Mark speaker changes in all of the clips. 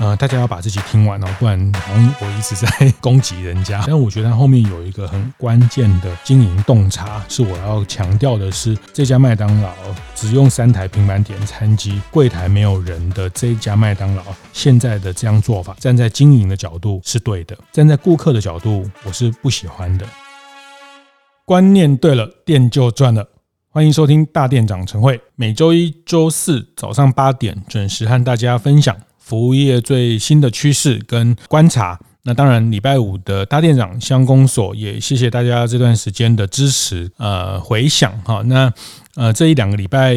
Speaker 1: 呃，大家要把这集听完哦，不然好像我一直在攻击人家。但我觉得后面有一个很关键的经营洞察，是我要强调的是，这家麦当劳只用三台平板点餐机，柜台没有人的这一家麦当劳，现在的这样做法，站在经营的角度是对的，站在顾客的角度，我是不喜欢的。观念对了，店就赚了。欢迎收听大店长晨会，每周一、周四早上八点准时和大家分享。服务业最新的趋势跟观察，那当然礼拜五的大店长乡公所也谢谢大家这段时间的支持，呃，回想哈。那呃这一两个礼拜，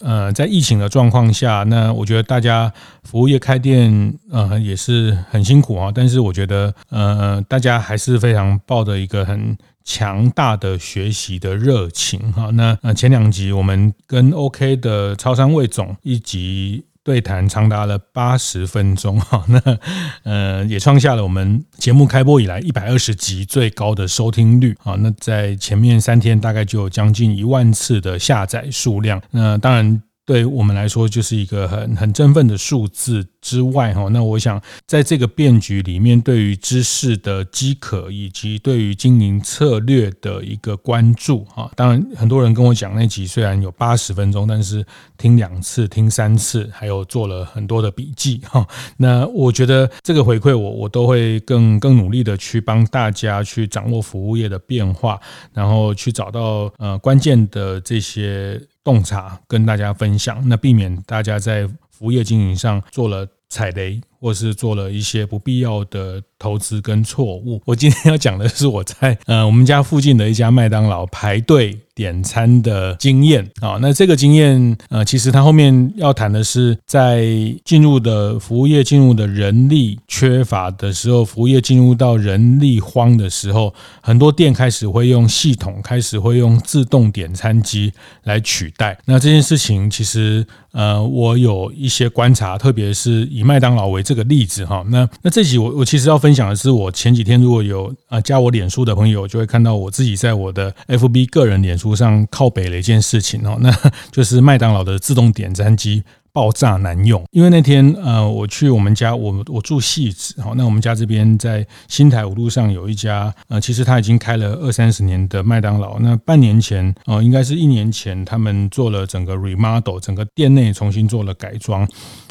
Speaker 1: 呃在疫情的状况下，那我觉得大家服务业开店呃也是很辛苦啊，但是我觉得呃大家还是非常抱着一个很强大的学习的热情哈。那呃前两集我们跟 OK 的超商魏总一集。对谈长达了八十分钟 哈，那呃也创下了我们节目开播以来一百二十集最高的收听率啊。那在前面三天大概就有将近一万次的下载数量。那当然。对我们来说，就是一个很很振奋的数字之外，哈，那我想在这个变局里面，对于知识的饥渴，以及对于经营策略的一个关注，哈，当然很多人跟我讲那集虽然有八十分钟，但是听两次、听三次，还有做了很多的笔记，哈，那我觉得这个回馈我我都会更更努力的去帮大家去掌握服务业的变化，然后去找到呃关键的这些。洞察跟大家分享，那避免大家在服务业经营上做了踩雷，或是做了一些不必要的投资跟错误。我今天要讲的是我在呃我们家附近的一家麦当劳排队点餐的经验啊，那这个经验呃，其实它后面要谈的是，在进入的服务业进入的人力缺乏的时候，服务业进入到人力荒的时候，很多店开始会用系统，开始会用自动点餐机来取代。那这件事情其实呃，我有一些观察，特别是以麦当劳为这个例子哈。那那这集我我其实要分享的是，我前几天如果有啊加我脸书的朋友，就会看到我自己在我的 FB 个人脸书。上靠北了一件事情哦，那就是麦当劳的自动点餐机爆炸难用。因为那天呃，我去我们家，我我住戏子，好，那我们家这边在新台五路上有一家呃，其实他已经开了二三十年的麦当劳。那半年前哦，应该是一年前，他们做了整个 remodel，整个店内重新做了改装。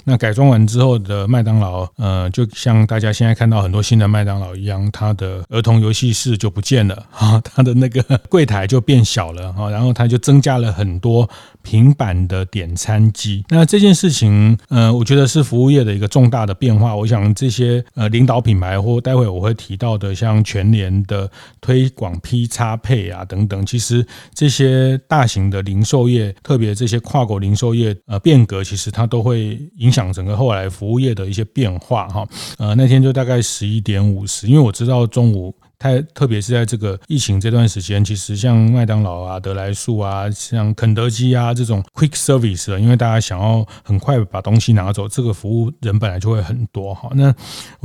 Speaker 1: 那改装完之后的麦当劳，呃，就像大家现在看到很多新的麦当劳一样，它的儿童游戏室就不见了啊，它的那个 柜台就变小了啊，然后它就增加了很多平板的点餐机。那这件事情，呃，我觉得是服务业的一个重大的变化。我想这些呃领导品牌或待会我会提到的，像全联的推广 P 叉配啊等等，其实这些大型的零售业，特别这些跨国零售业呃变革，其实它都会影响。整个后来服务业的一些变化哈，呃，那天就大概十一点五十，因为我知道中午。太特别是在这个疫情这段时间，其实像麦当劳啊、得来速啊、像肯德基啊这种 quick service，因为大家想要很快把东西拿走，这个服务人本来就会很多哈。那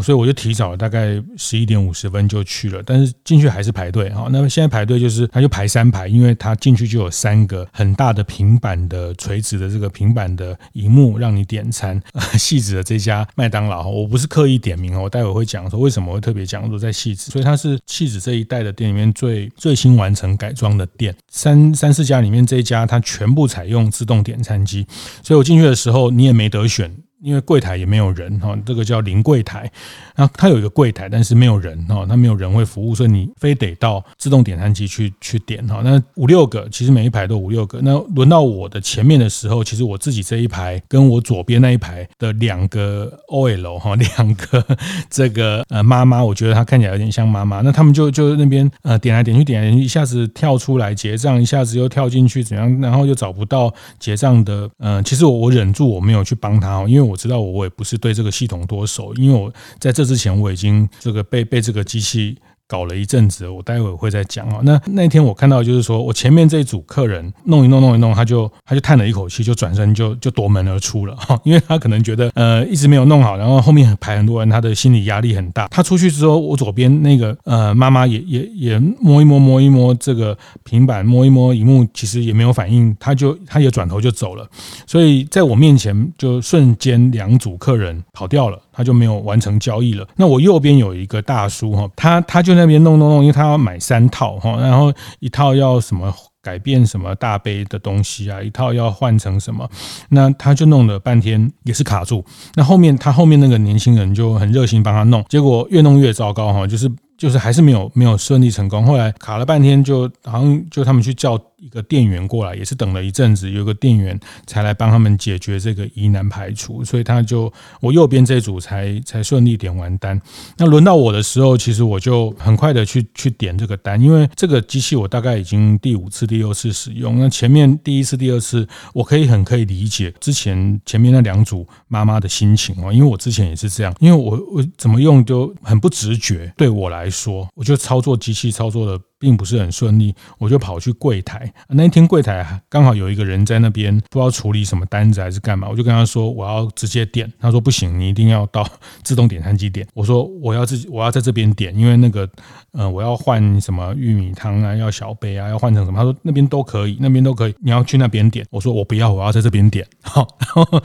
Speaker 1: 所以我就提早大概十一点五十分就去了，但是进去还是排队哈。那么现在排队就是他就排三排，因为他进去就有三个很大的平板的垂直的这个平板的荧幕让你点餐。细致的这家麦当劳，我不是刻意点名哦，我待会会讲说为什么会特别讲说在细致，所以它是。气质这一代的店里面最最新完成改装的店，三三四家里面这一家它全部采用自动点餐机，所以我进去的时候你也没得选。因为柜台也没有人哈，这个叫零柜台。然后它有一个柜台，但是没有人哈，它没有人会服务，所以你非得到自动点餐机去去点哈。那五六个，其实每一排都五六个。那轮到我的前面的时候，其实我自己这一排跟我左边那一排的两个 OL 哈，两个这个呃妈妈，我觉得她看起来有点像妈妈。那他们就就那边呃点来点去点来点去，一下子跳出来结账，一下子又跳进去怎样，然后又找不到结账的。嗯、呃，其实我我忍住我没有去帮他哦，因为我。我知道我也不是对这个系统多熟，因为我在这之前我已经这个被被这个机器搞了一阵子，我待会会再讲啊。那那天我看到就是说我前面这一组客人弄一弄弄一弄，他就他就叹了一口气，就转身就就夺门而出了哈，因为他可能觉得呃一直没有弄好，然后后面排很多人，他的心理压力很大。他出去之后，我左边那个呃妈妈也也也摸一摸摸一摸这个平板，摸一摸荧幕，其实也没有反应，他就他也转头就走了。所以在我面前就瞬间两组客人跑掉了。他就没有完成交易了。那我右边有一个大叔哈，他他就那边弄弄弄，因为他要买三套哈，然后一套要什么改变什么大杯的东西啊，一套要换成什么，那他就弄了半天也是卡住。那后面他后面那个年轻人就很热心帮他弄，结果越弄越糟糕哈，就是就是还是没有没有顺利成功。后来卡了半天，就好像就他们去叫。一个店员过来也是等了一阵子，有个店员才来帮他们解决这个疑难排除，所以他就我右边这组才才顺利点完单。那轮到我的时候，其实我就很快的去去点这个单，因为这个机器我大概已经第五次、第六次使用。那前面第一次、第二次，我可以很可以理解之前前面那两组妈妈的心情哦，因为我之前也是这样，因为我我怎么用就很不直觉，对我来说，我就操作机器操作的。并不是很顺利，我就跑去柜台。那一天柜台刚好有一个人在那边，不知道处理什么单子还是干嘛，我就跟他说我要直接点。他说不行，你一定要到 自动点餐机点。我说我要自己，我要在这边点，因为那个呃我要换什么玉米汤啊，要小杯啊，要换成什么？他说那边都可以，那边都可以，你要去那边点。我说我不要，我要在这边点。好，然后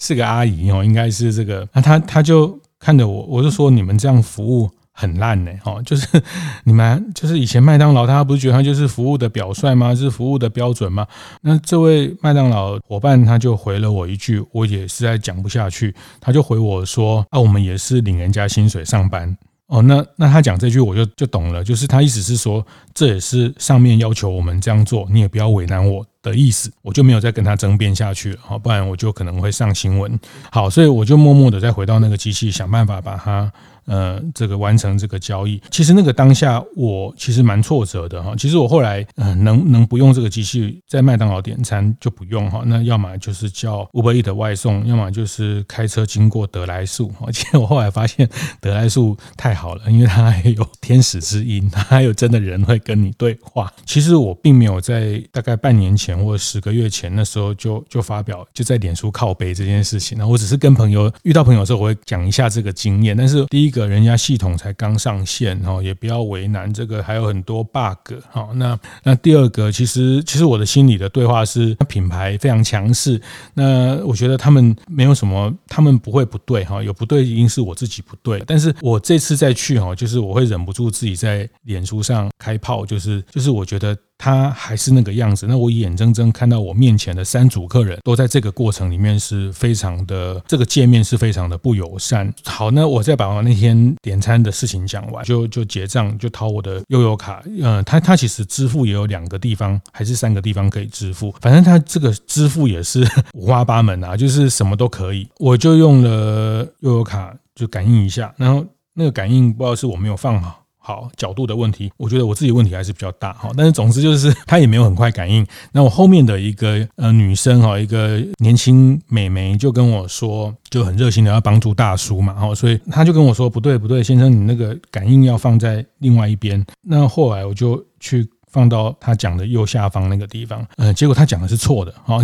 Speaker 1: 是个阿姨哦，应该是这个。那他他就看着我，我就说你们这样服务。很烂呢，哈，就是你们就是以前麦当劳，他不是觉得他就是服务的表率吗？是服务的标准吗？那这位麦当劳伙伴他就回了我一句，我也实在讲不下去，他就回我说啊，我们也是领人家薪水上班哦。那那他讲这句我就就懂了，就是他意思是说，这也是上面要求我们这样做，你也不要为难我的意思，我就没有再跟他争辩下去了，好，不然我就可能会上新闻。好，所以我就默默的再回到那个机器，想办法把它。呃，这个完成这个交易，其实那个当下我其实蛮挫折的哈。其实我后来呃能能不用这个机器在麦当劳点餐就不用哈。那要么就是叫 Uber Eat 外送，要么就是开车经过得来速。而且我后来发现得来树太好了，因为它还有天使之音，它还有真的人会跟你对话。其实我并没有在大概半年前或十个月前那时候就就发表就在脸书靠背这件事情。那我只是跟朋友遇到朋友的时候，我会讲一下这个经验。但是第一个。人家系统才刚上线哈，也不要为难这个，还有很多 bug 哈。那那第二个，其实其实我的心里的对话是，品牌非常强势。那我觉得他们没有什么，他们不会不对哈，有不对一定是我自己不对。但是我这次再去哈，就是我会忍不住自己在脸书上开炮，就是就是我觉得。他还是那个样子，那我眼睁睁看到我面前的三组客人都在这个过程里面是非常的，这个界面是非常的不友善。好，那我再把我那天点餐的事情讲完，就就结账，就掏我的悠游卡。嗯，他他其实支付也有两个地方，还是三个地方可以支付，反正他这个支付也是 五花八门啊，就是什么都可以。我就用了悠游卡，就感应一下，然后那个感应不知道是我没有放好。好角度的问题，我觉得我自己问题还是比较大哈。但是总之就是 他也没有很快感应。那我后面的一个呃女生哈，一个年轻美眉就跟我说，就很热心的要帮助大叔嘛哈，所以他就跟我说不对不对，先生你那个感应要放在另外一边。那后来我就去。放到他讲的右下方那个地方，嗯，结果他讲的是错的，好，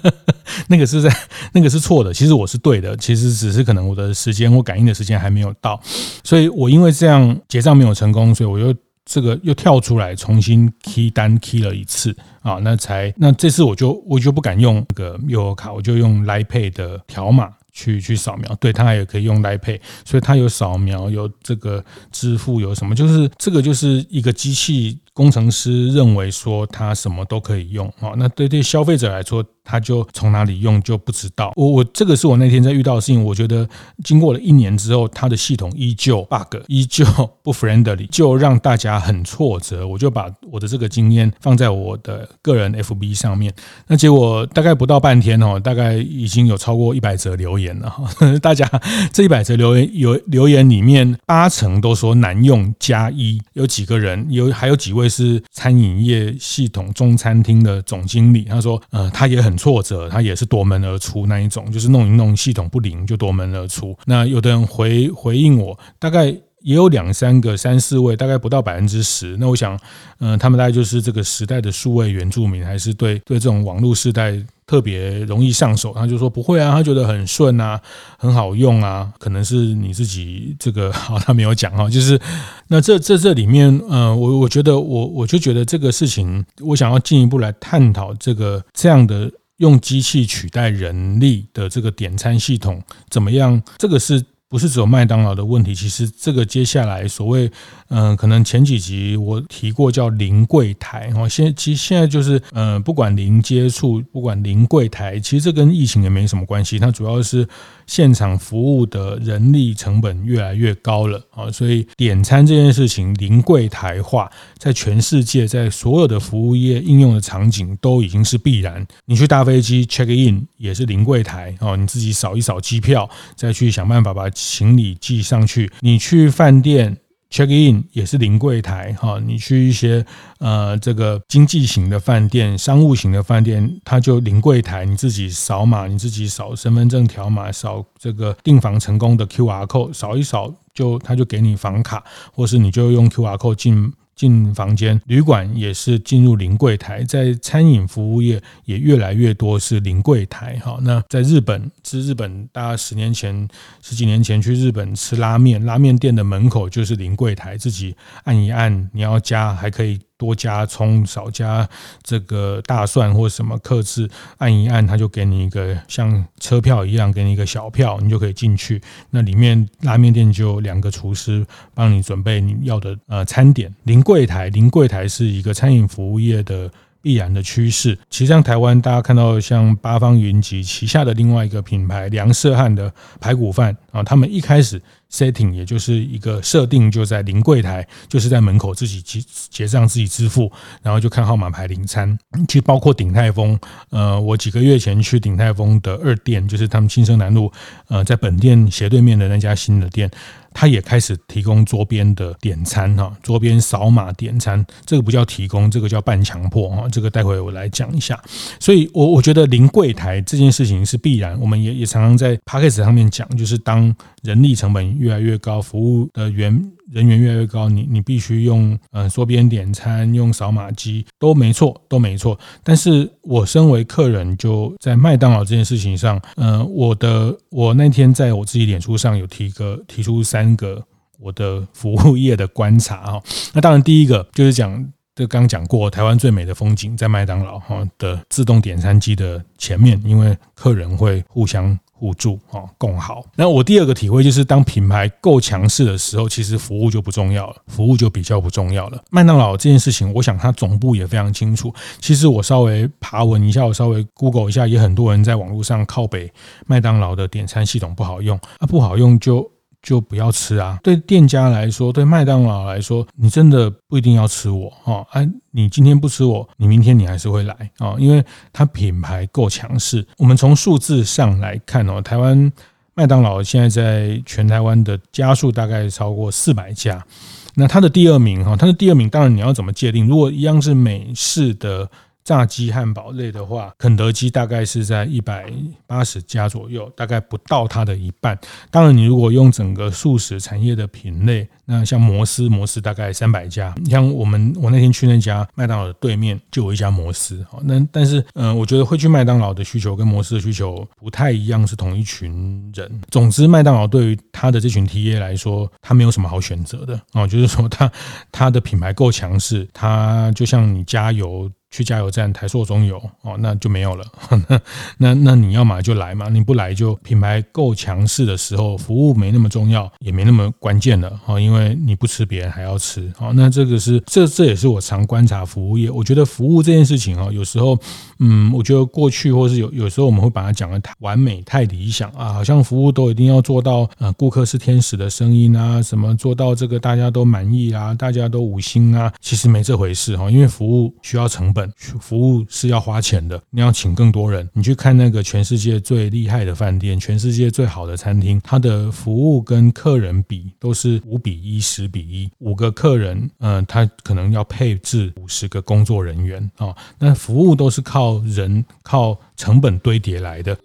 Speaker 1: 那个是在 那个是错的，其实我是对的，其实只是可能我的时间或感应的时间还没有到，所以我因为这样结账没有成功，所以我又这个又跳出来重新 key 单 key 了一次啊，那才那这次我就我就不敢用那个悠游卡，我就用 Line Pay 的条码。去去扫描，对，它也可以用 Line Pay，所以它有扫描，有这个支付，有什么，就是这个就是一个机器工程师认为说他什么都可以用啊，那对对消费者来说。他就从哪里用就不知道。我我这个是我那天在遇到的事情。我觉得经过了一年之后，他的系统依旧 bug，依旧 不 friendly，就让大家很挫折。我就把我的这个经验放在我的个人 FB 上面。那结果大概不到半天哦，大概已经有超过一百则留言了。大家这一百则留言有留言里面八成都说难用加一，有几个人有还有几位会是餐饮业系统中餐厅的总经理，他说呃他也很。挫折，他也是夺门而出那一种，就是弄一弄系统不灵就夺门而出。那有的人回回应我，大概也有两三个、三四位，大概不到百分之十。那我想，嗯、他们大概就是这个时代的数位原住民，还是对对这种网络时代特别容易上手。他就说不会啊，他觉得很顺啊，很好用啊。可能是你自己这个 好，他没有讲哈，就是那这这这里面，嗯、呃，我我觉得我我就觉得这个事情，我想要进一步来探讨这个这样的。用机器取代人力的这个点餐系统怎么样？这个是不是只有麦当劳的问题？其实这个接下来所谓，嗯，可能前几集我提过叫零柜台哦，现其实现在就是，嗯，不管零接触，不管零柜台，其实这跟疫情也没什么关系，它主要是。现场服务的人力成本越来越高了啊，所以点餐这件事情零柜台化，在全世界，在所有的服务业应用的场景都已经是必然。你去搭飞机 check in 也是零柜台哦，你自己扫一扫机票，再去想办法把行李寄上去。你去饭店。Check in 也是零柜台哈，你去一些呃这个经济型的饭店、商务型的饭店，它就零柜台，你自己扫码，你自己扫身份证条码，扫这个订房成功的 QR code，扫一扫就他就给你房卡，或是你就用 QR code 进。进房间，旅馆也是进入临柜台，在餐饮服务业也越来越多是临柜台。哈，那在日本，是日本，大概十年前、十几年前去日本吃拉面，拉面店的门口就是临柜台，自己按一按，你要加还可以。多加葱，少加这个大蒜或什么，克制按一按，他就给你一个像车票一样，给你一个小票，你就可以进去。那里面拉面店就有两个厨师帮你准备你要的呃餐点。零柜台，零柜台是一个餐饮服务业的必然的趋势。其实像台湾，大家看到像八方云集旗下的另外一个品牌梁社汉的排骨饭啊，他们一开始。Setting 也就是一个设定，就在临柜台，就是在门口自己结结账自己支付，然后就看号码牌领餐。其实包括鼎泰丰，呃，我几个月前去鼎泰丰的二店，就是他们新生南路，呃，在本店斜对面的那家新的店。他也开始提供桌边的点餐哈，桌边扫码点餐，这个不叫提供，这个叫半强迫哈，这个待会我来讲一下。所以，我我觉得零柜台这件事情是必然，我们也也常常在 Podcast 上面讲，就是当人力成本越来越高，服务的员。人员越来越高，你你必须用嗯桌边点餐，用扫码机都没错，都没错。但是我身为客人，就在麦当劳这件事情上，嗯，我的我那天在我自己脸书上有提个提出三个我的服务业的观察哈。那当然第一个就是讲，这刚讲过，台湾最美的风景在麦当劳哈的自动点餐机的前面，因为客人会互相。互助啊，共好。那我第二个体会就是，当品牌够强势的时候，其实服务就不重要了，服务就比较不重要了。麦当劳这件事情，我想它总部也非常清楚。其实我稍微爬文一下，我稍微 Google 一下，也很多人在网络上靠北麦当劳的点餐系统不好用啊，不好用就。就不要吃啊！对店家来说，对麦当劳来说，你真的不一定要吃我哦。哎，你今天不吃我，你明天你还是会来哦，因为它品牌够强势。我们从数字上来看哦，台湾麦当劳现在在全台湾的家数大概超过四百家。那它的第二名哈，它的第二名当然你要怎么界定？如果一样是美式的。炸鸡汉堡类的话，肯德基大概是在一百八十家左右，大概不到它的一半。当然，你如果用整个素食产业的品类，那像摩斯，摩斯大概三百家。你像我们，我那天去那家麦当劳的对面就有一家摩斯。好，那但是，嗯，我觉得会去麦当劳的需求跟摩斯的需求不太一样，是同一群人。总之，麦当劳对于他的这群 TA 来说，他没有什么好选择的哦，就是说他他的品牌够强势，他就像你加油。去加油站，台塑中油哦，那就没有了。那那你要买就来嘛，你不来就品牌够强势的时候，服务没那么重要，也没那么关键了哦，因为你不吃，别人还要吃哦。那这个是这这也是我常观察服务业，我觉得服务这件事情哦，有时候嗯，我觉得过去或是有有时候我们会把它讲的太完美、太理想啊，好像服务都一定要做到呃，顾客是天使的声音啊，什么做到这个大家都满意啊，大家都五星啊，其实没这回事哈，因为服务需要成本。服务是要花钱的，你要请更多人。你去看那个全世界最厉害的饭店，全世界最好的餐厅，它的服务跟客人比都是五比一、十比一。五个客人，嗯，他可能要配置五十个工作人员啊。那服务都是靠人、靠成本堆叠来的。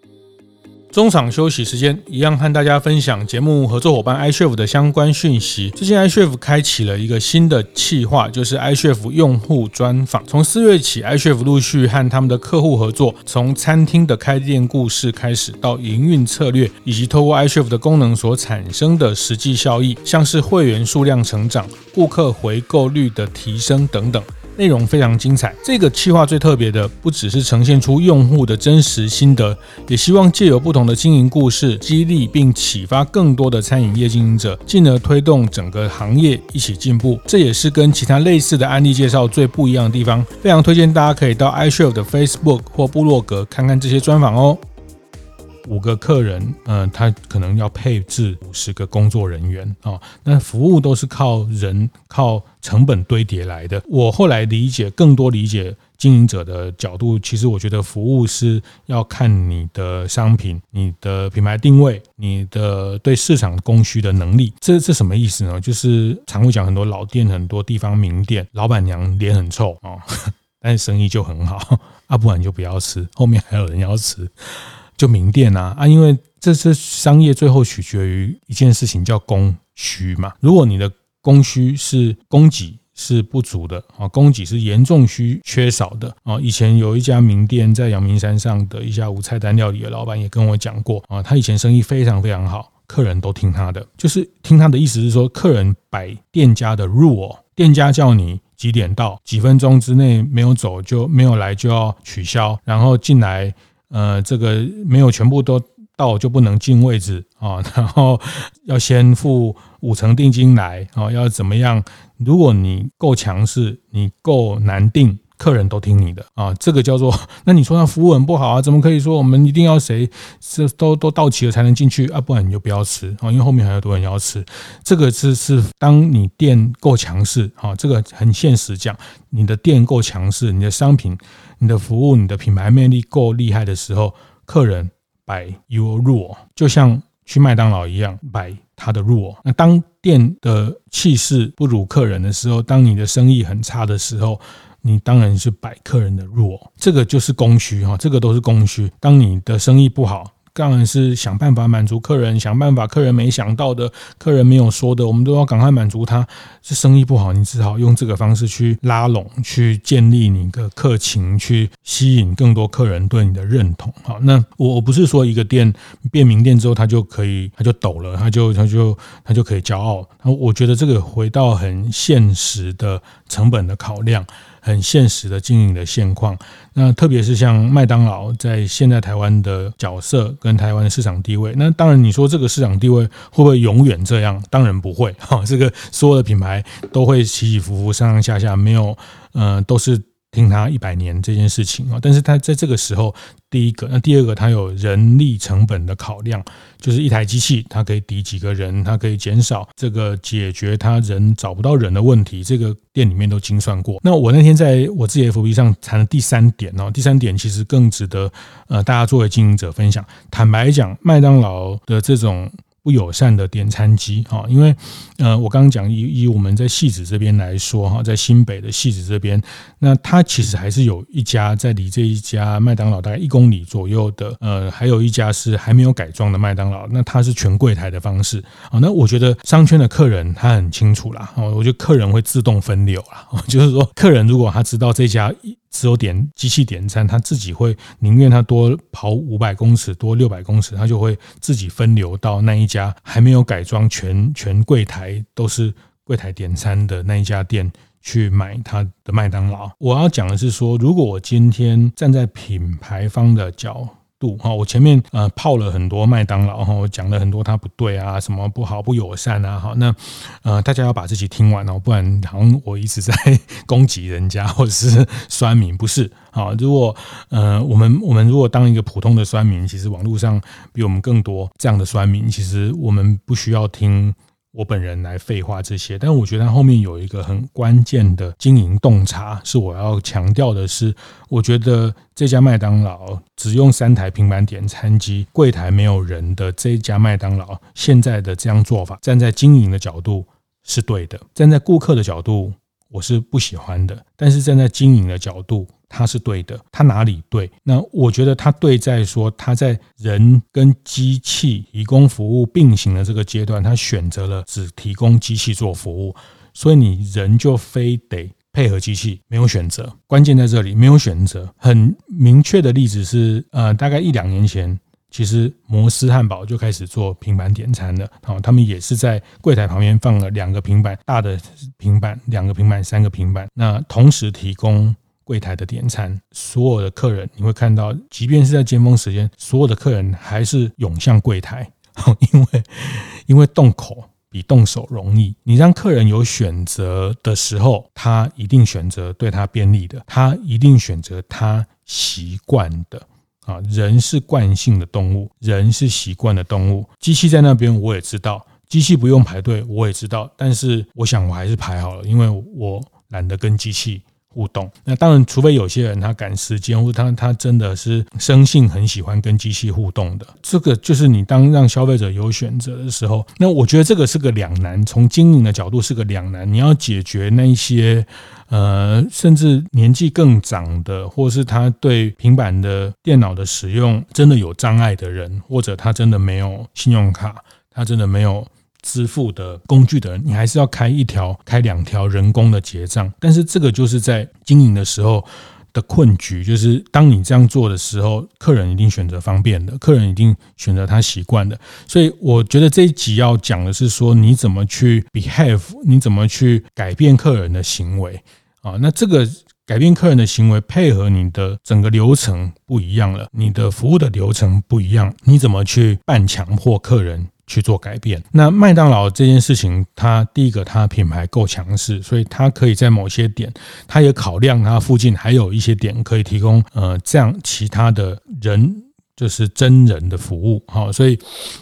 Speaker 1: 中场休息时间，一样和大家分享节目合作伙伴 iChef 的相关讯息。最近 iChef 开启了一个新的企划，就是 iChef 用户专访。从四月起，iChef 陆续和他们的客户合作，从餐厅的开店故事开始，到营运策略，以及透过 iChef 的功能所产生的实际效益，像是会员数量成长、顾客回购率的提升等等。内容非常精彩。这个企划最特别的，不只是呈现出用户的真实心得，也希望借由不同的经营故事，激励并启发更多的餐饮业经营者，进而推动整个行业一起进步。这也是跟其他类似的案例介绍最不一样的地方。非常推荐大家可以到 iChef 的 Facebook 或部落格看看这些专访哦。五个客人，嗯、他可能要配置五十个工作人员啊，那、服务都是靠人、靠成本堆叠来的。我后来理解，更多理解经营者的角度，其实我觉得服务是要看你的商品、你的品牌定位、你的对市场供需的能力。这这什么意思呢？就是常会讲很多老店、很多地方名店，老板娘脸很臭啊、但是生意就很好，啊，不然就不要吃，后面还有人要吃。就名店啊啊，因为这是商业，最后取决于一件事情，叫供需嘛。如果你的供需是供给是不足的啊，供给是严重需缺少的啊。以前有一家名店在阳明山上的一家无菜单料理的老板也跟我讲过啊，他以前生意非常非常好，客人都听他的，就是听他的意思是说，客人摆店家的 rule，店家叫你几点到，几分钟之内没有走就没有来就要取消，然后进来。呃，这个没有全部都到就不能进位置啊，然后要先付五成定金来啊，要怎么样？如果你够强势，你够难定。客人都听你的啊，这个叫做 那你说他服务很不好啊？怎么可以说我们一定要谁是都都到齐了才能进去啊？不然你就不要吃啊，因为后面还有多人要吃。这个是是当你店够强势啊，这个很现实讲，你的店够强势，你的商品、你的服务、你的品牌魅力够厉害的时候，客人摆 your rule，就像去麦当劳一样摆他的 rule。那当店的气势不如客人的时候，当你的生意很差的时候。你当然是摆客人的弱，这个就是供需哈，这个都是供需。当你的生意不好，当然是想办法满足客人，想办法客人没想到的，客人没有说的，我们都要赶快满足他。是生意不好，你只好用这个方式去拉拢，去建立你的客情，去吸引更多客人对你的认同。好，那我我不是说一个店变名店之后，他就可以，他就抖了，他就他就他就可以骄傲。我觉得这个回到很现实的成本的考量。很现实的经营的现况，那特别是像麦当劳在现在台湾的角色跟台湾的市场地位，那当然你说这个市场地位会不会永远这样？当然不会哈，这个所有的品牌都会起起伏伏、上上下下，没有，嗯，都是。听他一百年这件事情啊，但是他在这个时候，第一个，那第二个，他有人力成本的考量，就是一台机器，它可以抵几个人，它可以减少这个解决他人找不到人的问题，这个店里面都精算过。那我那天在我自己 FB 上谈的第三点哦，第三点其实更值得呃大家作为经营者分享。坦白讲，麦当劳的这种。不友善的点餐机哈，因为呃，我刚刚讲以以我们在戏子这边来说哈，在新北的戏子这边，那它其实还是有一家在离这一家麦当劳大概一公里左右的，呃，还有一家是还没有改装的麦当劳，那它是全柜台的方式啊。那我觉得商圈的客人他很清楚啦，我觉得客人会自动分流啦，就是说客人如果他知道这家。只有点机器点餐，他自己会宁愿他多跑五百公尺，多六百公尺，他就会自己分流到那一家还没有改装全全柜台都是柜台点餐的那一家店去买他的麦当劳。我要讲的是说，如果我今天站在品牌方的角度哈，我前面呃泡了很多麦当劳哈，我讲了很多它不对啊，什么不好不友善啊，好，那呃大家要把这集听完哦，不然好像我一直在 攻击人家或者是酸民，不是啊？如果呃我们我们如果当一个普通的酸民，其实网络上比我们更多这样的酸民，其实我们不需要听。我本人来废话这些，但我觉得它后面有一个很关键的经营洞察，是我要强调的是，我觉得这家麦当劳只用三台平板点餐机，柜台没有人的这家麦当劳，现在的这样做法，站在经营的角度是对的，站在顾客的角度我是不喜欢的，但是站在经营的角度，他是对的，他哪里对？那我觉得他对在说他在人跟机器提供服务并行的这个阶段，他选择了只提供机器做服务，所以你人就非得配合机器，没有选择。关键在这里，没有选择。很明确的例子是，呃，大概一两年前。其实摩斯汉堡就开始做平板点餐了，好，他们也是在柜台旁边放了两个平板，大的平板，两个平板，三个平板，那同时提供柜台的点餐，所有的客人你会看到，即便是在尖峰时间，所有的客人还是涌向柜台，因为因为动口比动手容易，你让客人有选择的时候，他一定选择对他便利的，他一定选择他习惯的。啊，人是惯性的动物，人是习惯的动物。机器在那边，我也知道，机器不用排队，我也知道。但是，我想我还是排好了，因为我懒得跟机器互动。那当然，除非有些人他赶时间，或他他真的是生性很喜欢跟机器互动的。这个就是你当让消费者有选择的时候，那我觉得这个是个两难。从经营的角度是个两难，你要解决那一些。呃，甚至年纪更长的，或是他对平板的电脑的使用真的有障碍的人，或者他真的没有信用卡，他真的没有支付的工具的人，你还是要开一条、开两条人工的结账。但是这个就是在经营的时候的困局，就是当你这样做的时候，客人一定选择方便的，客人一定选择他习惯的。所以我觉得这一集要讲的是说，你怎么去 behave，你怎么去改变客人的行为啊？那这个改变客人的行为，配合你的整个流程不一样了，你的服务的流程不一样，你怎么去半强迫客人？去做改变。那麦当劳这件事情，它第一个，它品牌够强势，所以它可以在某些点，它也考量它附近还有一些点可以提供呃这样其他的人就是真人的服务，好，所以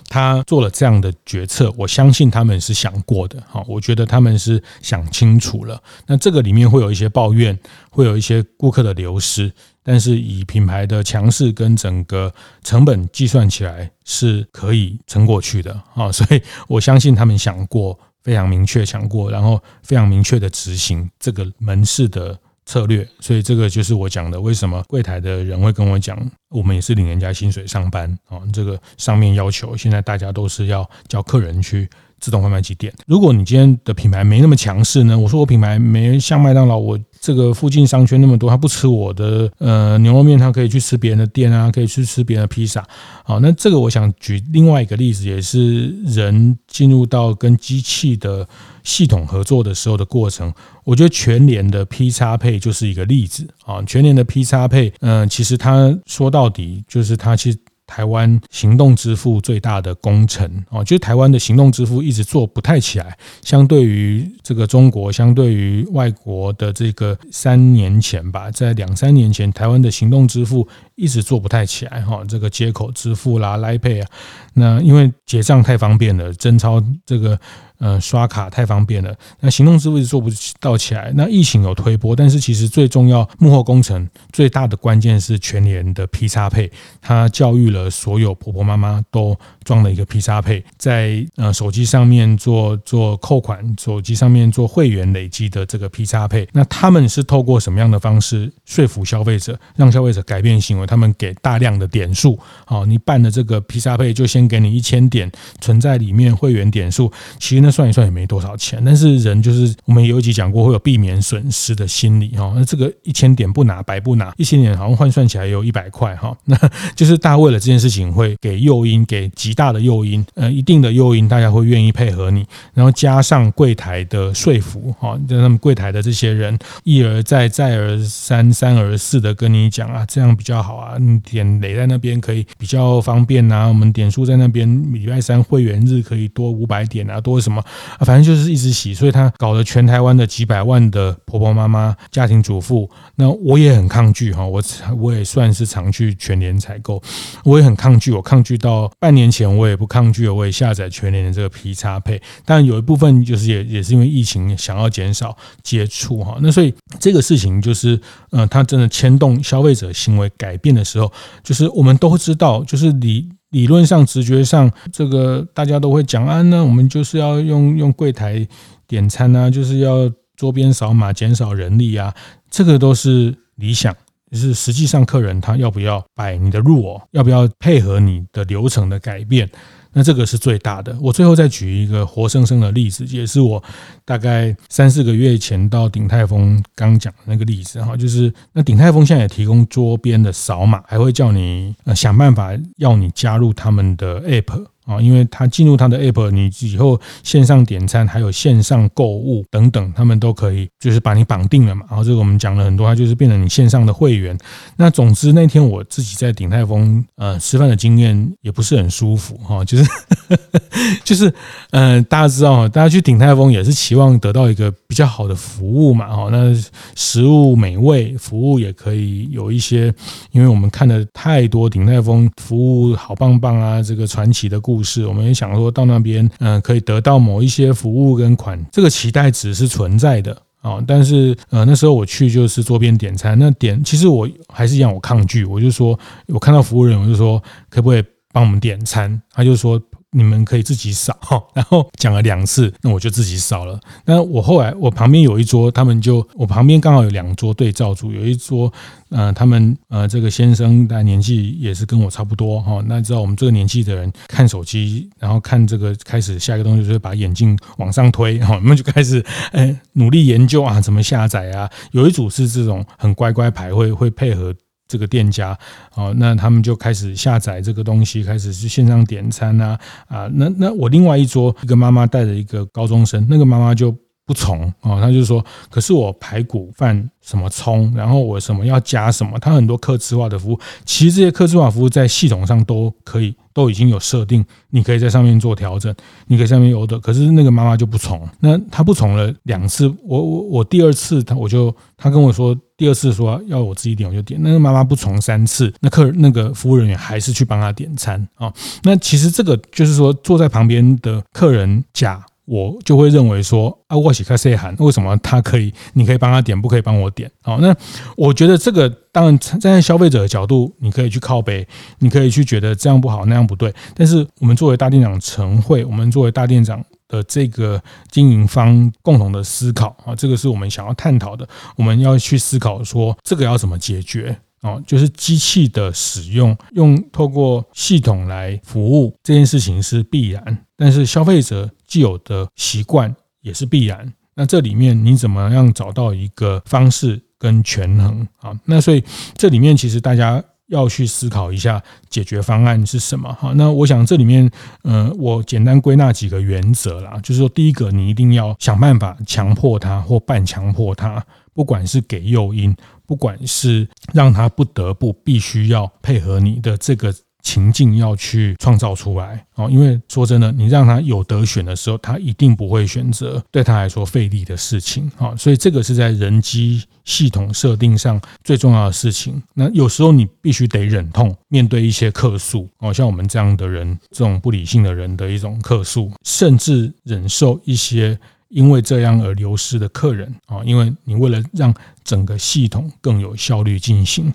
Speaker 1: 他做了这样的决策。我相信他们是想过的，好，我觉得他们是想清楚了。那这个里面会有一些抱怨，会有一些顾客的流失。但是以品牌的强势跟整个成本计算起来是可以撑过去的啊，所以我相信他们想过，非常明确想过，然后非常明确的执行这个门市的策略，所以这个就是我讲的，为什么柜台的人会跟我讲，我们也是领人家薪水上班啊，这个上面要求现在大家都是要叫客人去。自动贩卖机点，如果你今天的品牌没那么强势呢？我说我品牌没像麦当劳，我这个附近商圈那么多，他不吃我的呃牛肉面，他可以去吃别人的店啊，可以去吃别人的披萨。好，那这个我想举另外一个例子，也是人进入到跟机器的系统合作的时候的过程。我觉得全联的 PXPay 就是一个例子啊。全联的 PXPay，嗯，其实他说到底就是他其。台湾行动支付最大的工程哦，就是台湾的行动支付一直做不太起来，相对于这个中国，相对于外国的这个三年前吧，在两三年前，台湾的行动支付一直做不太起来哈，这个接口支付啦、来配啊，那因为结账太方便了，真超这个。呃，刷卡太方便了，那行动支付一直做不到起来。那疫情有推波，但是其实最重要幕后工程最大的关键是全联的 PXPay，它教育了所有婆婆妈妈都装了一个 PXPay，在呃手机上面做做扣款，手机上面做会员累积的这个 PXPay。那他们是透过什么样的方式说服消费者，让消费者改变行为？他们给大量的点数，好，你办了这个 PXPay 就先给你一千点存在里面会员点数，其实。那算一算也没多少钱，但是人就是我们有一集讲过会有避免损失的心理哈。那这个一千点不拿白不拿，一千点好像换算起来有一百块哈。那就是大家为了这件事情会给诱因，给极大的诱因，呃，一定的诱因，大家会愿意配合你。然后加上柜台的说服哈，让他们柜台的这些人一而再再而三三而四的跟你讲啊，这样比较好啊，你点垒在那边可以比较方便呐。我们点数在那边礼拜三会员日可以多五百点啊，多什么？啊，反正就是一直洗，所以他搞得全台湾的几百万的婆婆妈妈、家庭主妇，那我也很抗拒哈。我我也算是常去全联采购，我也很抗拒。我抗拒到半年前，我也不抗拒，我也下载全联的这个 P 叉配。但有一部分就是也也是因为疫情，想要减少接触哈。那所以这个事情就是，嗯，它真的牵动消费者行为改变的时候，就是我们都知道，就是你。理论上、直觉上，这个大家都会讲啊，那我们就是要用用柜台点餐啊，就是要桌边扫码减少人力啊，这个都是理想，就是实际上客人他要不要摆你的入哦，要不要配合你的流程的改变。那这个是最大的。我最后再举一个活生生的例子，也是我大概三四个月前到鼎泰丰刚讲的那个例子哈，就是那鼎泰丰现在也提供桌边的扫码，还会叫你呃想办法要你加入他们的 app。啊，因为他进入他的 app，你以后线上点餐还有线上购物等等，他们都可以，就是把你绑定了嘛。然后这个我们讲了很多，它就是变成你线上的会员。那总之那天我自己在鼎泰丰呃吃饭的经验也不是很舒服哈，就是 就是呃大家知道，大家去鼎泰丰也是期望得到一个比较好的服务嘛。哈，那食物美味，服务也可以有一些，因为我们看了太多鼎泰丰服务好棒棒啊，这个传奇的故。故事，我们也想说到那边，嗯，可以得到某一些服务跟款，这个期待值是存在的啊。但是，呃，那时候我去就是桌边点餐，那点其实我还是一样，我抗拒，我就说，我看到服务人员，我就说，可不可以帮我们点餐？他就说。你们可以自己扫，然后讲了两次，那我就自己扫了。那我后来我旁边有一桌，他们就我旁边刚好有两桌对照组，有一桌，呃，他们呃这个先生的年纪也是跟我差不多哈。那知道我们这个年纪的人看手机，然后看这个开始下一个东西就是把眼镜往上推，哈，我们就开始哎努力研究啊，怎么下载啊。有一组是这种很乖乖牌，会会配合。这个店家，哦，那他们就开始下载这个东西，开始去线上点餐啊啊，那那我另外一桌一个妈妈带着一个高中生，那个妈妈就不从哦，她就说，可是我排骨饭什么葱，然后我什么要加什么，他很多客制化的服务，其实这些客制化服务在系统上都可以。都已经有设定，你可以在上面做调整，你可以上面有的，可是那个妈妈就不从，那她不从了两次，我我我第二次她我就她跟我说第二次说要我自己点我就点，那个妈妈不从三次，那客那个服务人员还是去帮她点餐啊，那其实这个就是说坐在旁边的客人甲。我就会认为说啊，我是开谁喊？为什么他可以？你可以帮他点，不可以帮我点？好，那我觉得这个当然站在消费者的角度，你可以去靠北，你可以去觉得这样不好，那样不对。但是我们作为大店长晨会，我们作为大店长的这个经营方共同的思考啊，这个是我们想要探讨的。我们要去思考说，这个要怎么解决？哦，就是机器的使用，用透过系统来服务这件事情是必然，但是消费者既有的习惯也是必然。那这里面你怎么样找到一个方式跟权衡啊？那所以这里面其实大家要去思考一下解决方案是什么哈？那我想这里面，嗯，我简单归纳几个原则啦，就是说，第一个，你一定要想办法强迫他或半强迫他，不管是给诱因。不管是让他不得不必须要配合你的这个情境，要去创造出来哦，因为说真的，你让他有得选的时候，他一定不会选择对他来说费力的事情啊。所以这个是在人机系统设定上最重要的事情。那有时候你必须得忍痛面对一些客诉哦，像我们这样的人，这种不理性的人的一种客诉，甚至忍受一些。因为这样而流失的客人啊，因为你为了让整个系统更有效率进行，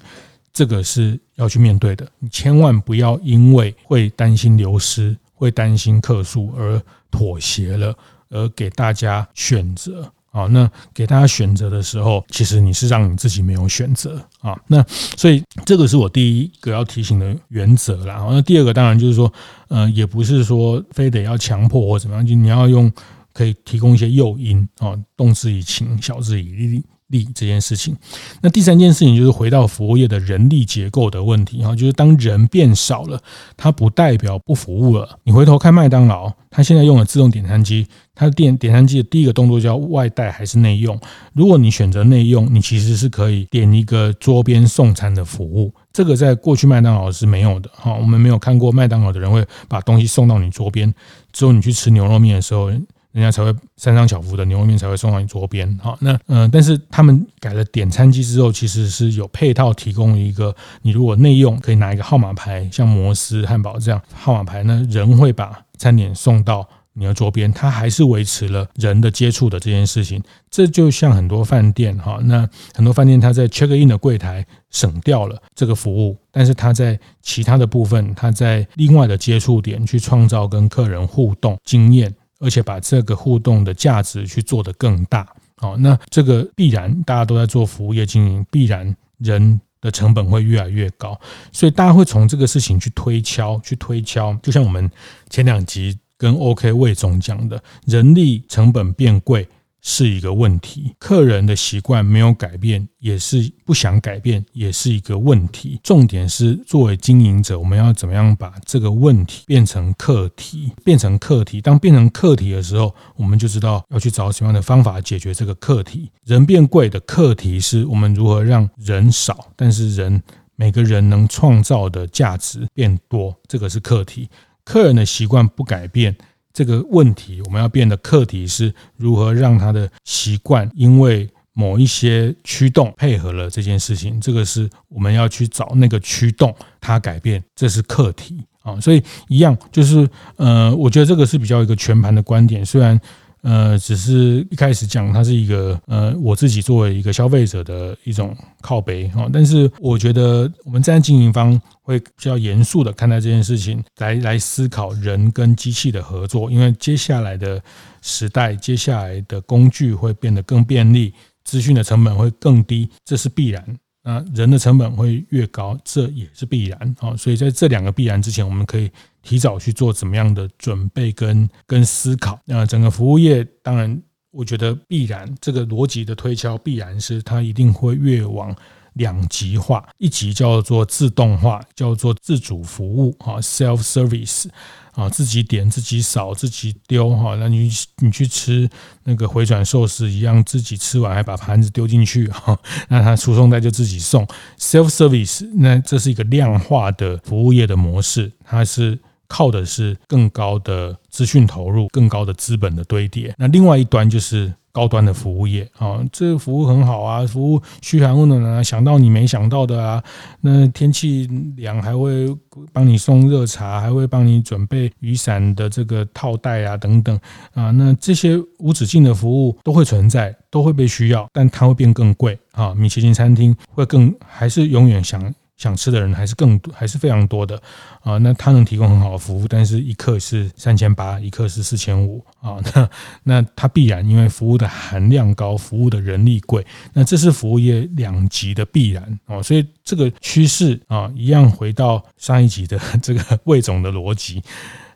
Speaker 1: 这个是要去面对的。你千万不要因为会担心流失、会担心客诉而妥协了，而给大家选择啊。那给大家选择的时候，其实你是让你自己没有选择啊。那所以这个是我第一个要提醒的原则啦。那第二个当然就是说，呃，也不是说非得要强迫或怎么样，就你要用。可以提供一些诱因啊，动之以情，晓之以理，利这件事情。那第三件事情就是回到服务业的人力结构的问题哈，就是当人变少了，它不代表不服务了。你回头看麦当劳，它现在用了自动点餐机，它的点点餐机的第一个动作叫外带还是内用？如果你选择内用，你其实是可以点一个桌边送餐的服务，这个在过去麦当劳是没有的哈。我们没有看过麦当劳的人会把东西送到你桌边，只有你去吃牛肉面的时候。人家才会三张巧福的牛肉面才会送到你桌边，好，那嗯，但是他们改了点餐机之后，其实是有配套提供一个，你如果内用可以拿一个号码牌，像摩斯汉堡这样号码牌呢，人会把餐点送到你的桌边，它还是维持了人的接触的这件事情。这就像很多饭店哈，那很多饭店它在 check in 的柜台省掉了这个服务，但是它在其他的部分，它在另外的接触点去创造跟客人互动经验。而且把这个互动的价值去做得更大，好，那这个必然大家都在做服务业经营，必然人的成本会越来越高，所以大家会从这个事情去推敲，去推敲。就像我们前两集跟 OK 魏总讲的，人力成本变贵。是一个问题，客人的习惯没有改变，也是不想改变，也是一个问题。重点是，作为经营者，我们要怎么样把这个问题变成课题，变成课题。当变成课题的时候，我们就知道要去找什么样的方法解决这个课题。人变贵的课题是我们如何让人少，但是人每个人能创造的价值变多，这个是课题。客人的习惯不改变。这个问题，我们要变的课题是如何让他的习惯，因为某一些驱动配合了这件事情，这个是我们要去找那个驱动，它改变，这是课题啊。所以一样就是，呃，我觉得这个是比较一个全盘的观点，虽然。呃，只是一开始讲，它是一个呃，我自己作为一个消费者的一种靠北哈。但是我觉得我们站在经营方会比较严肃的看待这件事情，来来思考人跟机器的合作，因为接下来的时代，接下来的工具会变得更便利，资讯的成本会更低，这是必然。那人的成本会越高，这也是必然啊。所以在这两个必然之前，我们可以。提早去做怎么样的准备跟跟思考，那整个服务业当然，我觉得必然这个逻辑的推敲，必然是它一定会越往两极化，一级叫做自动化，叫做自主服务啊，self service。啊，自己点自己扫自己丢哈，那你你去吃那个回转寿司一样，自己吃完还把盘子丢进去哈，那他输送带就自己送，self service，那这是一个量化的服务业的模式，它是靠的是更高的资讯投入，更高的资本的堆叠，那另外一端就是。高端的服务业。啊，这个服务很好啊，服务嘘寒问暖啊，想到你没想到的啊，那天气凉还会帮你送热茶，还会帮你准备雨伞的这个套袋啊等等。啊，那这些无止境的服务都会存在，都会被需要，但它会变更贵。啊，米其林餐厅会更还是永远想。想吃的人还是更多，还是非常多的啊。那他能提供很好的服务，但是一克是三千八，一克是四千五啊。那那他必然因为服务的含量高，服务的人力贵，那这是服务业两极的必然啊。所以这个趋势啊，一样回到上一集的 这个魏总的逻辑，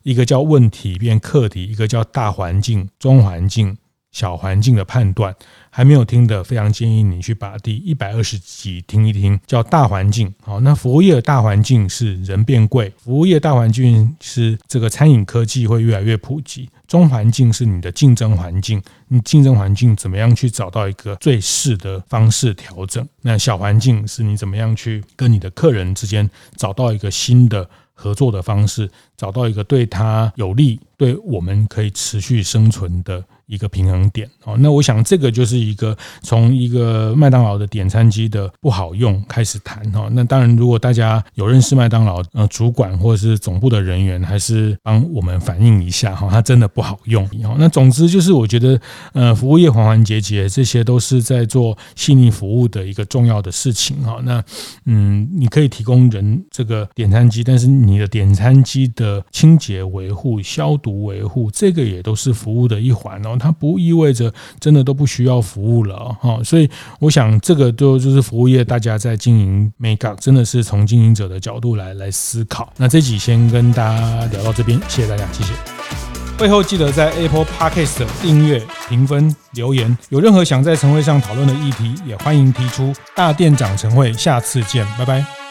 Speaker 1: 一个叫问题变课题，一个叫大环境、中环境。小环境的判断还没有听的，非常建议你去把第一百二十集听一听，叫大环境。好，那服务业的大环境是人变贵，服务业大环境是这个餐饮科技会越来越普及。中环境是你的竞争环境，你竞争环境怎么样去找到一个最适的方式调整？那小环境是你怎么样去跟你的客人之间找到一个新的合作的方式，找到一个对他有利、对我们可以持续生存的。一个平衡点哦，那我想这个就是一个从一个麦当劳的点餐机的不好用开始谈哈。那当然，如果大家有认识麦当劳呃主管或者是总部的人员，还是帮我们反映一下哈，它真的不好用。那总之就是我觉得呃服务业环环节节这些都是在做细腻服务的一个重要的事情哈。那嗯，你可以提供人这个点餐机，但是你的点餐机的清洁维护、消毒维护，这个也都是服务的一环哦。它不意味着真的都不需要服务了哈，所以我想这个就就是服务业大家在经营美感，真的是从经营者的角度来来思考。那这集先跟大家聊到这边，谢谢大家，谢谢。会后记得在 Apple Podcast 订阅、评分、留言，有任何想在晨会上讨论的议题，也欢迎提出。大店长晨会，下次见，拜拜。